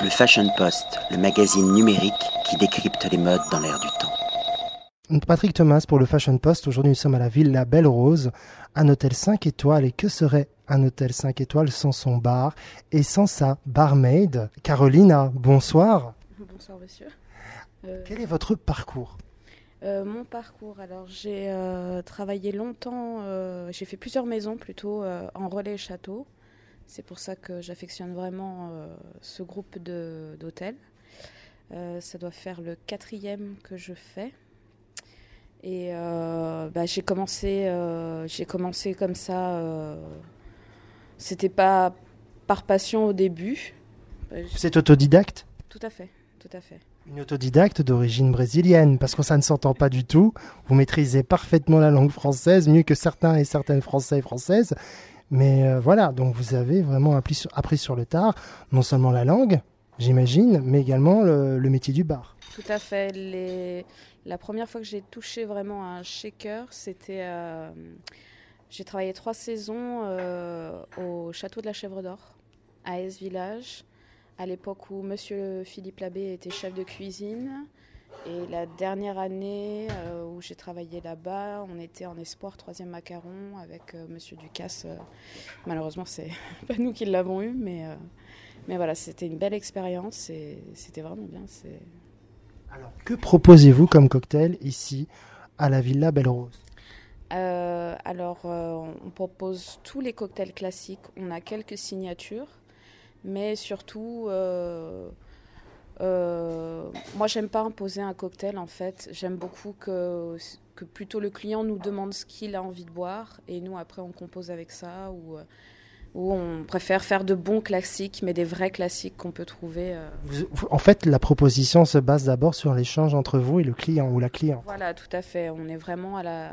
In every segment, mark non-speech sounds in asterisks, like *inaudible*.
Le Fashion Post, le magazine numérique qui décrypte les modes dans l'air du temps. Patrick Thomas pour le Fashion Post. Aujourd'hui, nous sommes à la Villa Belle Rose, un hôtel 5 étoiles. Et que serait un hôtel 5 étoiles sans son bar et sans sa barmaid Carolina, bonsoir. Bonsoir, monsieur. Euh, Quel est votre parcours? euh, mon parcours, alors j'ai euh, travaillé longtemps, j'ai fait plusieurs maisons plutôt en relais château. C'est pour ça que j'affectionne vraiment ce groupe d'hôtels. ça doit faire le quatrième que je fais. Et bah, j'ai commencé, j'ai commencé comme ça. C'était pas par passion au début. C'est autodidacte? Tout à fait, tout à fait. Une autodidacte d'origine brésilienne, parce que ça ne s'entend pas du tout. Vous maîtrisez parfaitement la langue française, mieux que certains et certaines Français et Françaises. Mais euh, voilà, donc vous avez vraiment appris sur, le tard, non seulement la langue, j'imagine, mais également le, métier du bar. Tout à fait. La première fois que j'ai touché vraiment un shaker, c'était... Euh, j'ai travaillé trois saisons euh, au château de la Chèvre d'Or, à Es Village à l'époque où Monsieur Philippe Labbé était chef de cuisine. Et la dernière année euh, où j'ai travaillé là-bas, on était en espoir troisième macaron avec. Euh, Monsieur Ducasse. Euh, malheureusement, c'est *laughs* pas nous qui l'avons eu, mais, mais voilà, c'était une belle expérience et c'était vraiment bien. Alors, que proposez-vous comme cocktail ici à la Villa Belle Rose Alors, on propose tous les cocktails classiques. On a quelques signatures. Mais surtout, euh, moi, j'aime pas imposer un cocktail en fait. J'aime beaucoup que, que plutôt le client nous demande ce qu'il a envie de boire et nous, après, on compose avec ça ou, euh, ou on préfère faire de bons classiques, mais des vrais classiques qu'on peut trouver. Euh. En fait, la proposition se base d'abord sur l'échange entre vous et le client ou la cliente. Voilà, tout à fait. On est vraiment à la,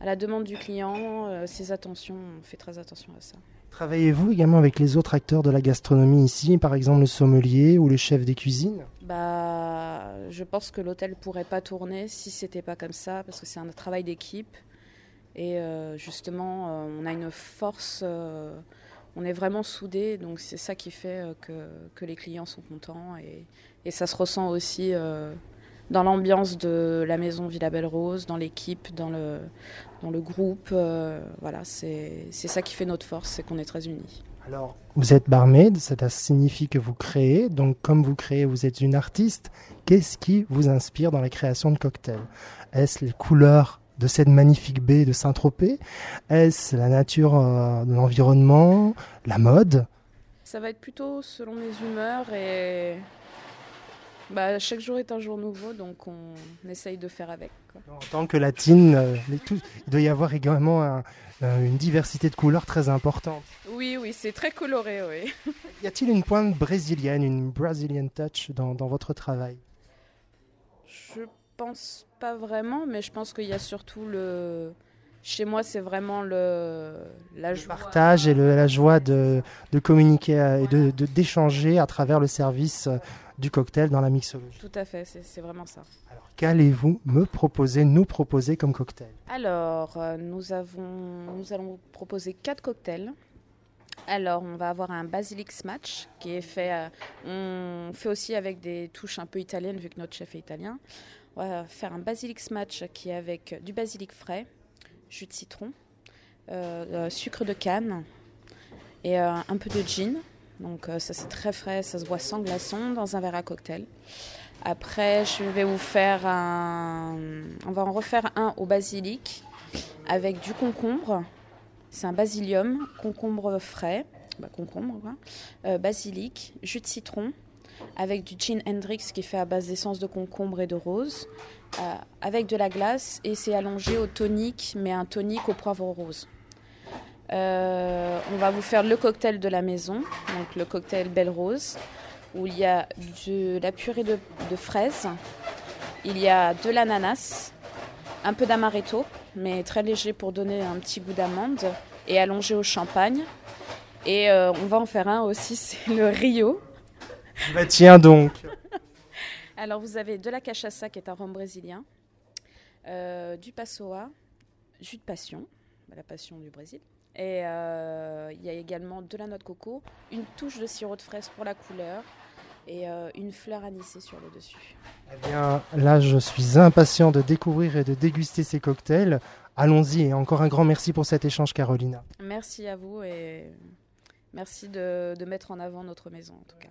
à la demande du client, ses attentions, on fait très attention à ça. Travaillez-vous également avec les autres acteurs de la gastronomie ici, par exemple le sommelier ou le chef des cuisines? Bah, je pense que l'hôtel pourrait pas tourner si c'était pas comme ça, parce que c'est un travail d'équipe. Et euh, justement, euh, on a une force, euh, on est vraiment soudés, donc c'est ça qui fait que, que, les clients sont contents et, et ça se ressent aussi dans l'ambiance de la maison Villa Belle Rose, dans l'équipe, dans le, dans le groupe. Euh, voilà, c'est ça qui fait notre force, c'est qu'on est très unis. Alors, vous êtes barmaid, ça signifie que vous créez. Donc, comme vous créez, vous êtes une artiste. Qu'est-ce qui vous inspire dans la création de cocktails? Est-ce les couleurs de cette magnifique baie de Saint-Tropez? Est-ce la nature euh, de l'environnement La mode? Ça va être plutôt selon mes humeurs et bah, chaque jour est un jour nouveau, donc on essaye de faire avec. En tant que latine, euh, il doit y avoir également euh, une diversité de couleurs très importante. Oui, oui, c'est très coloré, oui. y a-t-il une pointe brésilienne, une Brazilian touch dans, votre travail? Je pense pas vraiment, mais je pense qu'il y a surtout le... Chez moi, c'est vraiment le, la le partage et la joie de, communiquer et de d'échanger à travers le service du cocktail dans la mixologie. Tout à fait, c'est vraiment ça. Alors, qu'allez-vous me proposer, nous proposer comme cocktail? Alors, euh, nous, avons, nous allons proposer quatre cocktails. Alors, on va avoir un basilic smash qui est fait. Euh, on fait aussi avec des touches un peu italiennes vu que notre chef est italien. On va faire un basilic smash qui est avec du basilic frais, jus de citron, euh, sucre de canne et un peu de gin. Donc euh, ça c'est très frais, ça se boit sans glaçon dans un verre à cocktail. Après, je vais vous faire un. On va en refaire un au basilic avec du concombre. C'est un basilium, concombre frais, bah, concombre, euh, basilic, jus de citron, avec du gin Hendrix qui fait à base d'essence de concombre et de rose, euh, avec de la glace et c'est allongé au tonique, mais un tonique au poivre rose. Euh, on va vous faire le cocktail de la maison, donc le cocktail Belle Rose, où il y a de la purée de, fraises, il y a de l'ananas, un peu d'amaretto, mais très léger pour donner un petit goût d'amande, et allongé au champagne. Et euh, on va en faire un aussi, *laughs* c'est le Rio. Bah, tiens donc. *laughs* Alors vous avez de la cachaça qui est un rhum brésilien, euh, du passoa, jus de passion, bah, la passion du Brésil. Et euh, il y a également de la noix de coco, une touche de sirop de fraise pour la couleur et euh, une fleur anisée sur le dessus. Eh bien, là, je suis impatient de découvrir et de déguster ces cocktails. Allons-y et encore un grand merci pour cet échange, Carolina. Merci à vous et merci de mettre en avant notre maison, en tout cas